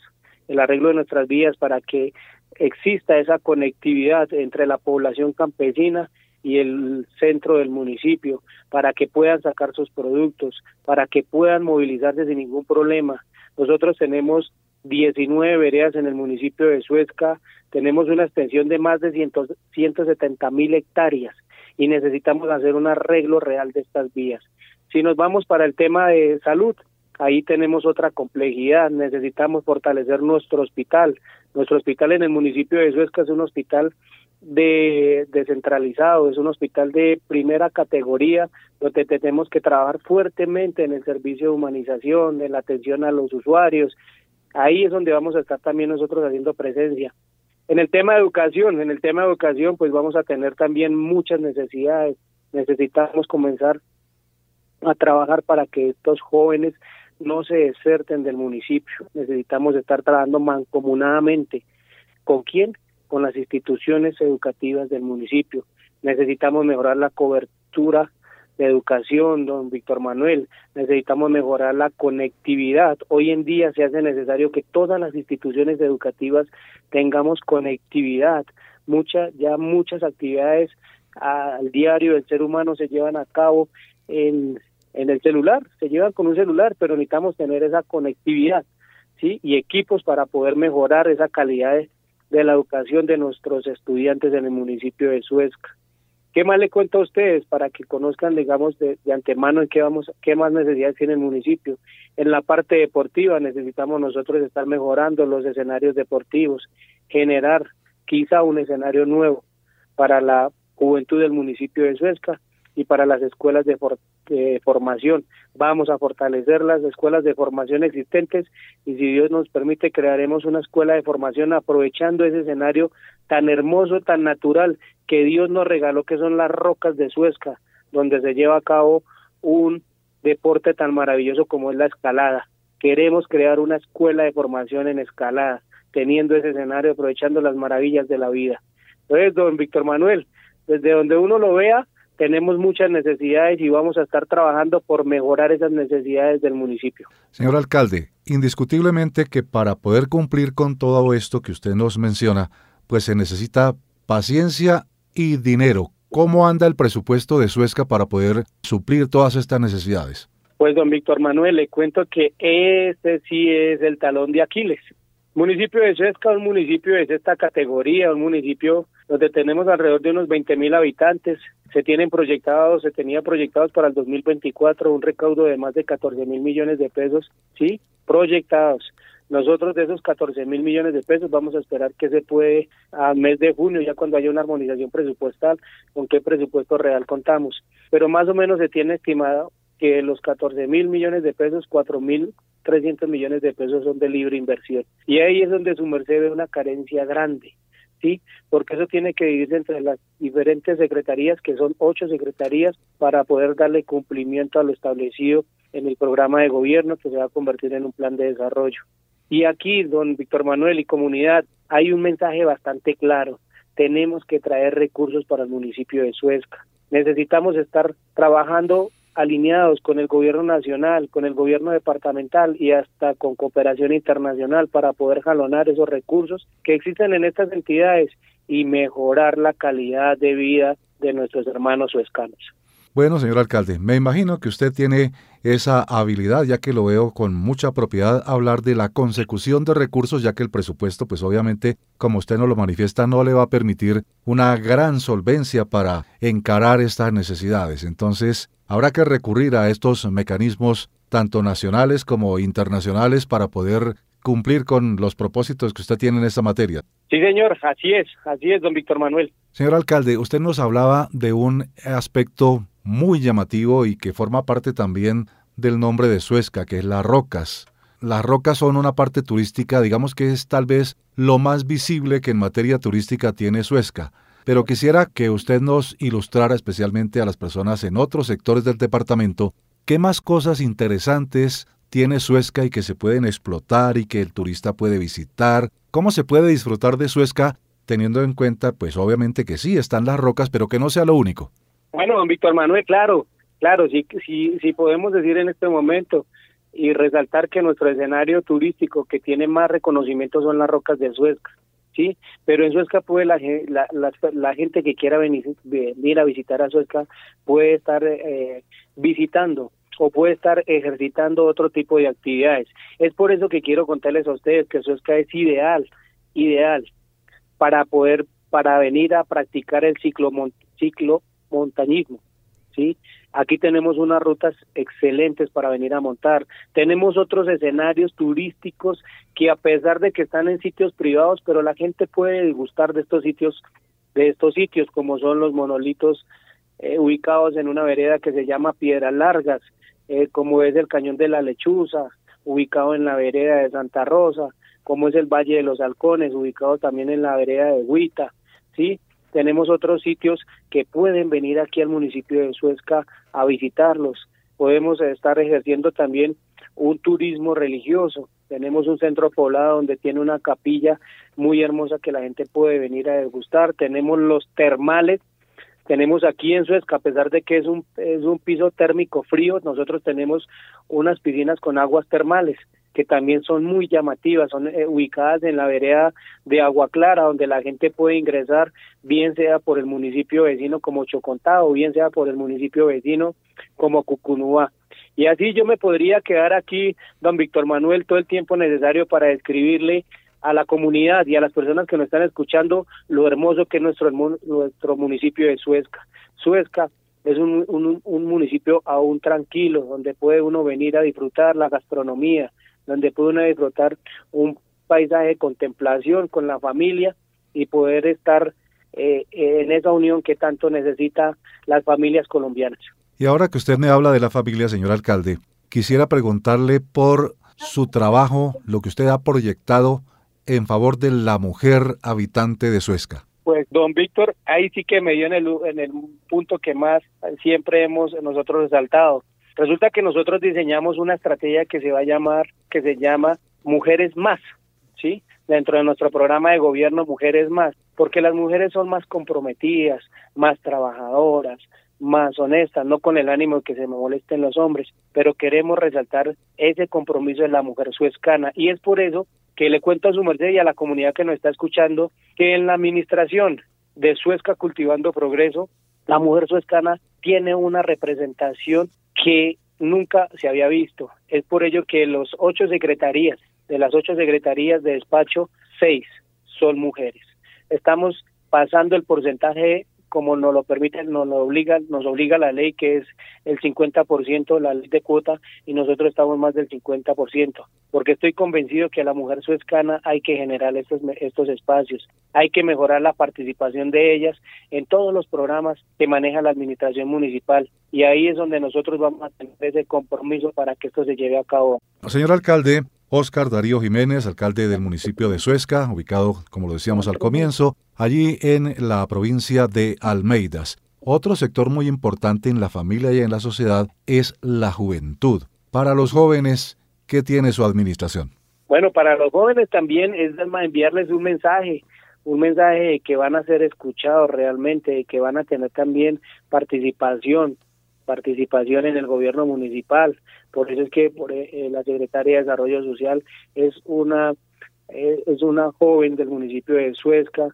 Speaker 5: el arreglo de nuestras vías para que exista esa conectividad entre la población campesina y el centro del municipio, para que puedan sacar sus productos, para que puedan movilizarse sin ningún problema. Nosotros tenemos 19 veredas en el municipio de Suezca, tenemos una extensión de más de 170 mil hectáreas y necesitamos hacer un arreglo real de estas vías. Si nos vamos para el tema de salud, ahí tenemos otra complejidad, necesitamos fortalecer nuestro hospital. Nuestro hospital en el municipio de Suezca es un hospital de descentralizado, es un hospital de primera categoría donde tenemos que trabajar fuertemente en el servicio de humanización, en la atención a los usuarios. Ahí es donde vamos a estar también nosotros haciendo presencia. En el tema de educación, en el tema de educación, pues vamos a tener también muchas necesidades. Necesitamos comenzar a trabajar para que estos jóvenes no se deserten del municipio. Necesitamos estar trabajando mancomunadamente. ¿Con quién? Con las instituciones educativas del municipio. Necesitamos mejorar la cobertura de educación, don Víctor Manuel. Necesitamos mejorar la conectividad. Hoy en día se hace necesario que todas las instituciones educativas tengamos conectividad. Muchas, ya muchas actividades al diario del ser humano se llevan a cabo en, en el celular, se llevan con un celular, pero necesitamos tener esa conectividad, ¿sí? Y equipos para poder mejorar esa calidad de, la educación de nuestros estudiantes en el municipio de Suezca. ¿Qué más le cuento a ustedes para que conozcan, digamos, de, antemano en qué vamos, qué más necesidades tiene el municipio? En la parte deportiva necesitamos nosotros estar mejorando los escenarios deportivos, generar quizá un escenario nuevo para la juventud del municipio de Suezca y para las escuelas de, formación. Vamos a fortalecer las escuelas de formación existentes y si Dios nos permite crearemos una escuela de formación aprovechando ese escenario tan hermoso, tan natural que Dios nos regaló que son las rocas de Suezca, donde se lleva a cabo un deporte tan maravilloso como es la escalada. Queremos crear una escuela de formación en escalada, teniendo ese escenario, aprovechando las maravillas de la vida. Entonces, don Víctor Manuel, desde donde uno lo vea, tenemos muchas necesidades y vamos a estar trabajando por mejorar esas necesidades del municipio.
Speaker 2: Señor alcalde, indiscutiblemente que para poder cumplir con todo esto que usted nos menciona, pues se necesita paciencia y dinero. ¿Cómo anda el presupuesto de Suezca para poder suplir todas estas necesidades?
Speaker 5: Pues don Víctor Manuel, le cuento que este sí es el talón de Aquiles. Municipio de Suezca, un municipio de esta categoría, un municipio donde tenemos alrededor de unos 20 mil habitantes. Se tienen proyectados, se tenía proyectados para el 2024 un recaudo de más de 14 mil millones de pesos, ¿sí? Proyectados. Nosotros de esos 14 mil millones de pesos vamos a esperar que se puede al mes de junio, ya cuando haya una armonización presupuestal, con qué presupuesto real contamos. Pero más o menos se tiene estimado que los 14 mil millones de pesos, 4 mil 300 millones de pesos son de libre inversión. Y ahí es donde su merced ve una carencia grande. ¿sí? Porque eso tiene que dividirse entre las diferentes secretarías, que son ocho secretarías, para poder darle cumplimiento a lo establecido en el programa de gobierno que se va a convertir en un plan de desarrollo. Y aquí, don Víctor Manuel y comunidad, hay un mensaje bastante claro. Tenemos que traer recursos para el municipio de Suezca. Necesitamos estar trabajando alineados con el gobierno nacional, con el gobierno departamental y hasta con cooperación internacional para poder jalonar esos recursos que existen en estas entidades y mejorar la calidad de vida de nuestros hermanos suezcanos.
Speaker 2: Bueno, señor alcalde, me imagino que usted tiene esa habilidad, ya que lo veo con mucha propiedad hablar de la consecución de recursos, ya que el presupuesto, pues obviamente, como usted nos lo manifiesta, no le va a permitir una gran solvencia para encarar estas necesidades. Entonces, habrá que recurrir a estos mecanismos, tanto nacionales como internacionales, para poder cumplir con los propósitos que usted tiene en esta materia.
Speaker 5: Sí, señor, así es, así es, don Víctor Manuel.
Speaker 2: Señor alcalde, usted nos hablaba de un aspecto muy llamativo y que forma parte también del nombre de Suezca, que es las rocas. Las rocas son una parte turística, digamos que es tal vez lo más visible que en materia turística tiene Suezca. Pero quisiera que usted nos ilustrara especialmente a las personas en otros sectores del departamento qué más cosas interesantes tiene Suezca y que se pueden explotar y que el turista puede visitar, cómo se puede disfrutar de Suezca teniendo en cuenta pues obviamente que sí están las rocas, pero que no sea lo único.
Speaker 5: Bueno, don Víctor Manuel, claro, claro, sí, sí, sí podemos decir en este momento y resaltar que nuestro escenario turístico que tiene más reconocimiento son las rocas de Suezca, ¿sí? Pero en Suezca puede la, la, la, gente que quiera venir, venir, a visitar a Suezca puede estar eh, visitando o puede estar ejercitando otro tipo de actividades. Es por eso que quiero contarles a ustedes que Suezca es ideal, ideal para poder para venir a practicar el ciclo ciclo montañismo. ¿sí? Aquí tenemos unas rutas excelentes para venir a montar. Tenemos otros escenarios turísticos que a pesar de que están en sitios privados, pero la gente puede disgustar de estos sitios, de estos sitios como son los monolitos eh, ubicados en una vereda que se llama Piedras Largas, eh, como es el Cañón de la Lechuza, ubicado en la vereda de Santa Rosa, como es el Valle de los Halcones, ubicado también en la vereda de Huita, ¿sí? Tenemos otros sitios que pueden venir aquí al municipio de Suezca a visitarlos. Podemos estar ejerciendo también un turismo religioso. Tenemos un centro poblado donde tiene una capilla muy hermosa que la gente puede venir a degustar. Tenemos los termales. Tenemos aquí en Suezca, a pesar de que es un, es un piso térmico frío, nosotros tenemos unas piscinas con aguas termales que también son muy llamativas, son eh, ubicadas en la vereda de Agua Clara, donde la gente puede ingresar, bien sea por el municipio vecino como Chocontá o bien sea por el municipio vecino como Cucunúa. Y así yo me podría quedar aquí, don Víctor Manuel, todo el tiempo necesario para describirle a la comunidad y a las personas que nos están escuchando lo hermoso que es nuestro, nuestro municipio de Suezca. Suezca es un, un, un municipio aún tranquilo, donde puede uno venir a disfrutar la gastronomía, donde puede uno disfrutar un paisaje de contemplación con la familia y poder estar eh, en esa unión que tanto necesita las familias colombianas.
Speaker 2: Y ahora que usted me habla de la familia, señor alcalde, quisiera preguntarle por su trabajo, lo que usted ha proyectado en favor de la mujer habitante de Suezca.
Speaker 5: Pues don Víctor, ahí sí que me dio en el, en el punto que más siempre hemos nosotros resaltado. Resulta que nosotros diseñamos una estrategia que se va a llamar, que se llama Mujeres Más, ¿sí? Dentro de nuestro programa de gobierno Mujeres Más, porque las mujeres son más comprometidas, más trabajadoras, más honestas, no con el ánimo de que se me molesten los hombres, pero queremos resaltar ese compromiso de la mujer suezcana y es por eso que le cuento a su merced y a la comunidad que nos está escuchando que en la administración de Suezca Cultivando Progreso, la mujer suezcana tiene una representación que nunca se había visto. Es por ello que los ocho secretarías, de las ocho secretarías de despacho, seis son mujeres. Estamos pasando el porcentaje como nos lo permite, nos lo obliga, nos obliga la ley que es el 50% la ley de cuota y nosotros estamos más del 50%, porque estoy convencido que a la mujer suezcana hay que generar estos estos espacios, hay que mejorar la participación de ellas en todos los programas que maneja la administración municipal y ahí es donde nosotros vamos a tener ese compromiso para que esto se lleve a cabo.
Speaker 2: Señor alcalde, Oscar Darío Jiménez, alcalde del municipio de Suezca, ubicado, como lo decíamos al comienzo, allí en la provincia de Almeidas. Otro sector muy importante en la familia y en la sociedad es la juventud. Para los jóvenes, ¿qué tiene su administración?
Speaker 5: Bueno, para los jóvenes también es enviarles un mensaje, un mensaje de que van a ser escuchados realmente, de que van a tener también participación, participación en el gobierno municipal. Por eso es que por, eh, la secretaria de Desarrollo Social es una eh, es una joven del municipio de Suezca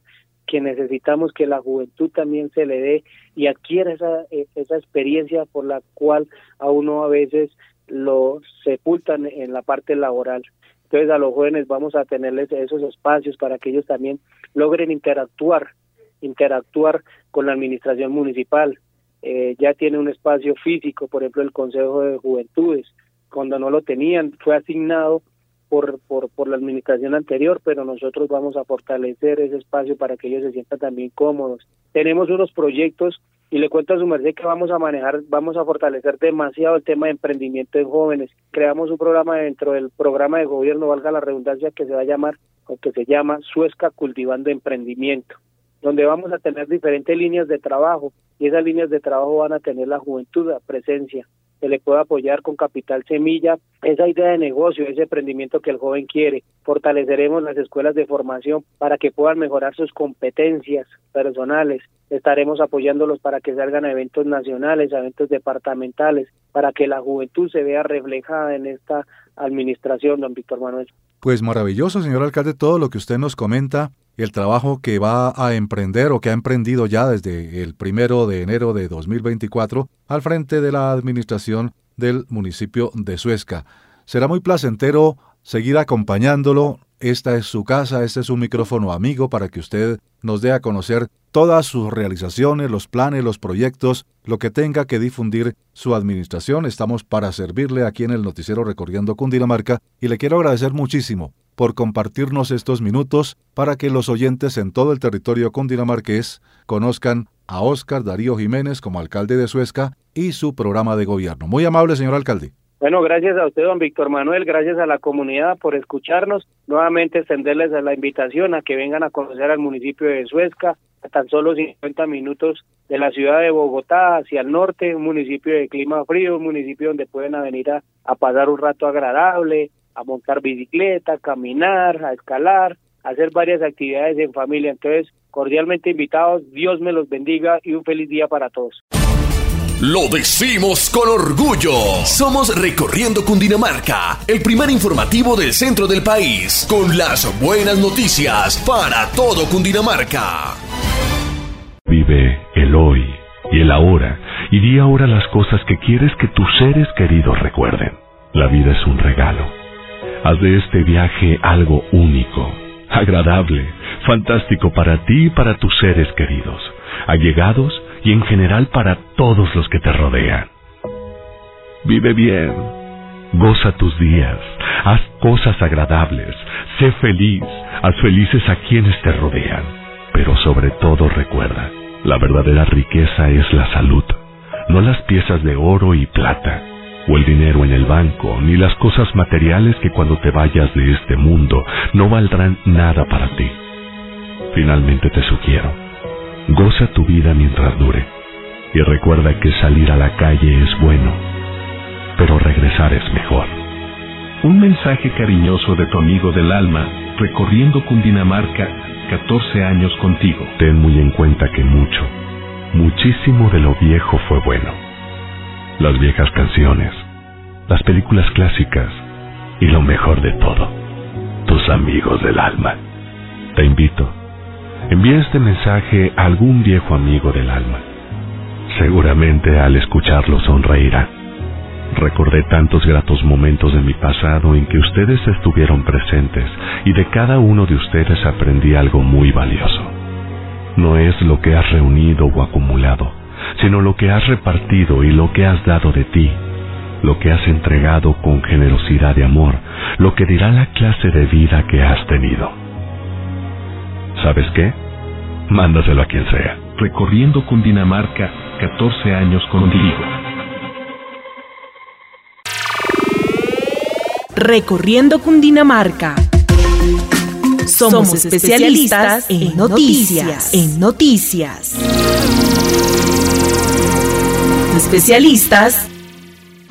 Speaker 5: que necesitamos que la juventud también se le dé y adquiera esa, eh, esa experiencia por la cual a uno a veces lo sepultan en la parte laboral. Entonces a los jóvenes vamos a tenerles esos espacios para que ellos también logren interactuar, interactuar con la administración municipal, eh, ya tiene un espacio físico, por ejemplo, el Consejo de Juventudes. Cuando no lo tenían, fue asignado por, por, por la administración anterior, pero nosotros vamos a fortalecer ese espacio para que ellos se sientan también cómodos. Tenemos unos proyectos y le cuento a su merced que vamos a manejar, vamos a fortalecer demasiado el tema de emprendimiento en jóvenes. Creamos un programa dentro del programa de gobierno, valga la redundancia, que se va a llamar o que se llama Suezca Cultivando Emprendimiento donde vamos a tener diferentes líneas de trabajo y esas líneas de trabajo van a tener la juventud a presencia. Se le puede apoyar con capital semilla esa idea de negocio, ese emprendimiento que el joven quiere. Fortaleceremos las escuelas de formación para que puedan mejorar sus competencias personales. Estaremos apoyándolos para que salgan a eventos nacionales, a eventos departamentales, para que la juventud se vea reflejada en esta administración, don Víctor Manuel.
Speaker 2: Pues maravilloso, señor alcalde, todo lo que usted nos comenta el trabajo que va a emprender o que ha emprendido ya desde el primero de enero de 2024 al frente de la administración del municipio de Suezca. Será muy placentero seguir acompañándolo. Esta es su casa, este es un micrófono amigo para que usted nos dé a conocer todas sus realizaciones, los planes, los proyectos, lo que tenga que difundir su administración. Estamos para servirle aquí en el noticiero Recorriendo Cundinamarca y le quiero agradecer muchísimo por compartirnos estos minutos para que los oyentes en todo el territorio cundinamarqués conozcan a Óscar Darío Jiménez como alcalde de Suezca y su programa de gobierno. Muy amable, señor alcalde.
Speaker 5: Bueno, gracias a usted, don Víctor Manuel, gracias a la comunidad por escucharnos. Nuevamente extenderles la invitación a que vengan a conocer al municipio de Suezca, a tan solo 50 minutos de la ciudad de Bogotá hacia el norte, un municipio de clima frío, un municipio donde pueden venir a, a pasar un rato agradable, a montar bicicleta, caminar, a escalar, a hacer varias actividades en familia. Entonces, cordialmente invitados, Dios me los bendiga y un feliz día para todos.
Speaker 8: Lo decimos con orgullo. Somos Recorriendo Cundinamarca, el primer informativo del centro del país, con las buenas noticias para todo Cundinamarca.
Speaker 16: Vive el hoy y el ahora y di ahora las cosas que quieres que tus seres queridos recuerden. La vida es un regalo Haz de este viaje algo único, agradable, fantástico para ti y para tus seres queridos, allegados y en general para todos los que te rodean. Vive bien, goza tus días, haz cosas agradables, sé feliz, haz felices a quienes te rodean, pero sobre todo recuerda, la verdadera riqueza es la salud, no las piezas de oro y plata o el dinero en el banco, ni las cosas materiales que cuando te vayas de este mundo no valdrán nada para ti. Finalmente te sugiero, goza tu vida mientras dure y recuerda que salir a la calle es bueno, pero regresar es mejor. Un mensaje cariñoso de tu amigo del alma, recorriendo Cundinamarca, 14 años contigo. Ten muy en cuenta que mucho, muchísimo de lo viejo fue bueno las viejas canciones, las películas clásicas y lo mejor de todo, tus amigos del alma. Te invito, envía este mensaje a algún viejo amigo del alma. Seguramente al escucharlo sonreirá. Recordé tantos gratos momentos de mi pasado en que ustedes estuvieron presentes y de cada uno de ustedes aprendí algo muy valioso. no es lo que has reunido o acumulado, sino lo que has repartido y lo que has dado de ti, lo que has entregado con generosidad y amor, lo que dirá la clase de vida que has tenido. ¿Sabes qué? Mándaselo a quien sea. Recorriendo Cundinamarca, 14 años contigo.
Speaker 15: Recorriendo Cundinamarca. Somos especialistas en noticias, en noticias. Especialistas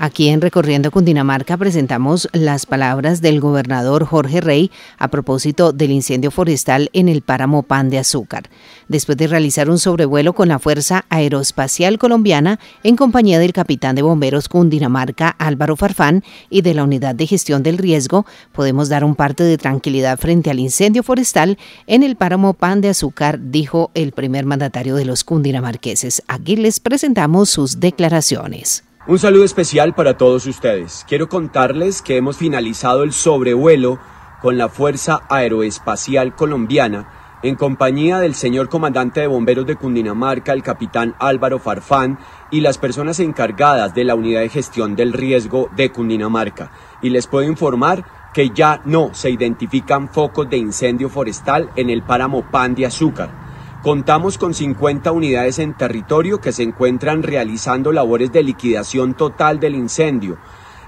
Speaker 3: Aquí en Recorriendo Cundinamarca presentamos las palabras del gobernador Jorge Rey a propósito del incendio forestal en el páramo Pan de Azúcar, después de realizar un sobrevuelo con la Fuerza Aeroespacial Colombiana en compañía del capitán de bomberos Cundinamarca Álvaro Farfán y de la Unidad de Gestión del Riesgo, podemos dar un parte de tranquilidad frente al incendio forestal en el páramo Pan de Azúcar, dijo el primer mandatario de los cundinamarqueses. Aquí les presentamos sus declaraciones.
Speaker 9: Un saludo especial para todos ustedes. Quiero contarles que hemos finalizado el sobrevuelo con la Fuerza Aeroespacial Colombiana en compañía del señor comandante de bomberos de Cundinamarca, el capitán Álvaro Farfán, y las personas encargadas de la unidad de gestión del riesgo de Cundinamarca. Y les puedo informar que ya no se identifican focos de incendio forestal en el páramo Pan de Azúcar. Contamos con 50 unidades en territorio que se encuentran realizando labores de liquidación total del incendio.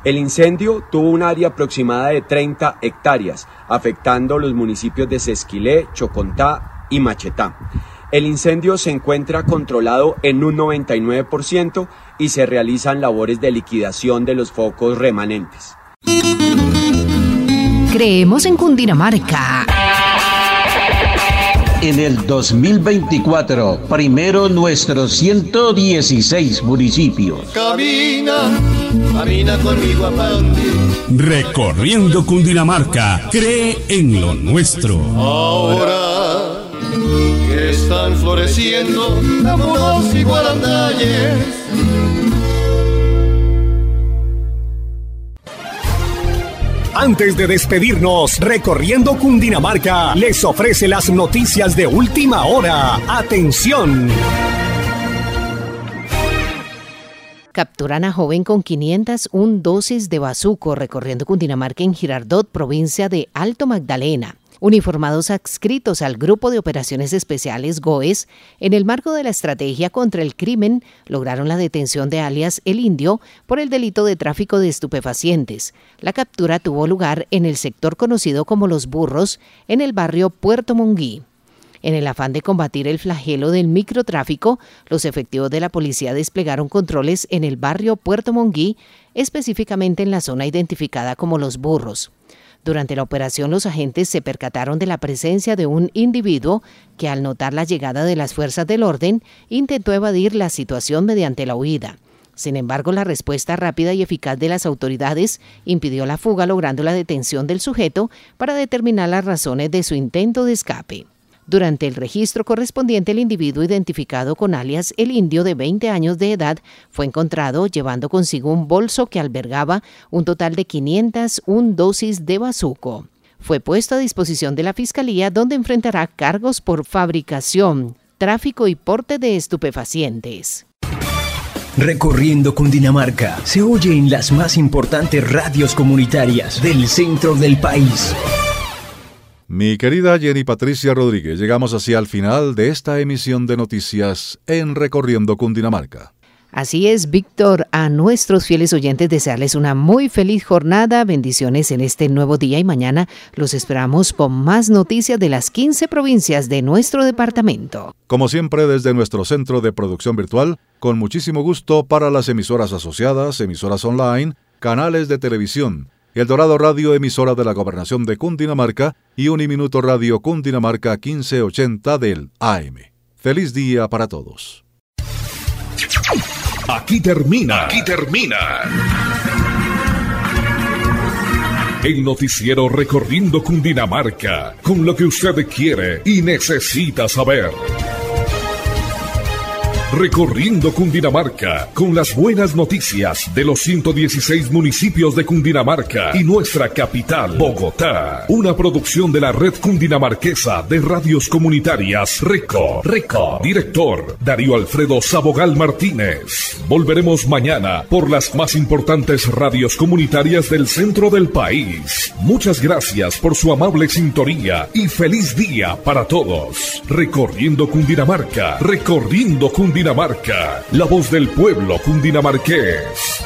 Speaker 9: El incendio tuvo un área aproximada de 30 hectáreas, afectando los municipios de Sesquilé, Chocontá y Machetá. El incendio se encuentra controlado en un 99% y se realizan labores de liquidación de los focos remanentes.
Speaker 3: Creemos en Cundinamarca
Speaker 17: en el 2024. Primero nuestros 116 municipios.
Speaker 18: Camina, camina conmigo a
Speaker 7: Recorriendo Cundinamarca, cree en lo nuestro.
Speaker 18: Ahora que están floreciendo namuros y guarandalles
Speaker 19: Antes de despedirnos, recorriendo Cundinamarca, les ofrece las noticias de última hora. Atención.
Speaker 3: Capturan a joven con 501 dosis de bazuco recorriendo Cundinamarca en Girardot, provincia de Alto Magdalena. Uniformados adscritos al Grupo de Operaciones Especiales GOES, en el marco de la estrategia contra el crimen, lograron la detención de alias El Indio por el delito de tráfico de estupefacientes. La captura tuvo lugar en el sector conocido como Los Burros, en el barrio Puerto Monguí. En el afán de combatir el flagelo del microtráfico, los efectivos de la policía desplegaron controles en el barrio Puerto Monguí, específicamente en la zona identificada como Los Burros. Durante la operación los agentes se percataron de la presencia de un individuo que al notar la llegada de las fuerzas del orden intentó evadir la situación mediante la huida. Sin embargo, la respuesta rápida y eficaz de las autoridades impidió la fuga logrando la detención del sujeto para determinar las razones de su intento de escape. Durante el registro correspondiente, el individuo identificado con alias El Indio de 20 años de edad fue encontrado llevando consigo un bolso que albergaba un total de 501 dosis de bazuco. Fue puesto a disposición de la Fiscalía donde enfrentará cargos por fabricación, tráfico y porte de estupefacientes.
Speaker 4: Recorriendo Cundinamarca se oye en las más importantes radios comunitarias del centro del país.
Speaker 2: Mi querida Jenny Patricia Rodríguez, llegamos así al final de esta emisión de noticias en Recorriendo Cundinamarca.
Speaker 3: Así es, Víctor, a nuestros fieles oyentes desearles una muy feliz jornada, bendiciones en este nuevo día y mañana los esperamos con más noticias de las 15 provincias de nuestro departamento.
Speaker 2: Como siempre, desde nuestro centro de producción virtual, con muchísimo gusto para las emisoras asociadas, emisoras online, canales de televisión, el Dorado Radio, emisora de la Gobernación de Cundinamarca, y Uniminuto Radio Cundinamarca 1580 del AM. Feliz día para todos.
Speaker 1: Aquí termina, aquí termina. El noticiero recorriendo Cundinamarca, con lo que usted quiere y necesita saber. Recorriendo Cundinamarca con las buenas noticias de los 116 municipios de Cundinamarca y nuestra capital, Bogotá. Una producción de la red cundinamarquesa de radios comunitarias Rico. Rico. Director Darío Alfredo Sabogal Martínez. Volveremos mañana por las más importantes radios comunitarias del centro del país. Muchas gracias por su amable sintonía y feliz día para todos. Recorriendo Cundinamarca, recorriendo Cundinamarca, la voz del pueblo cundinamarqués.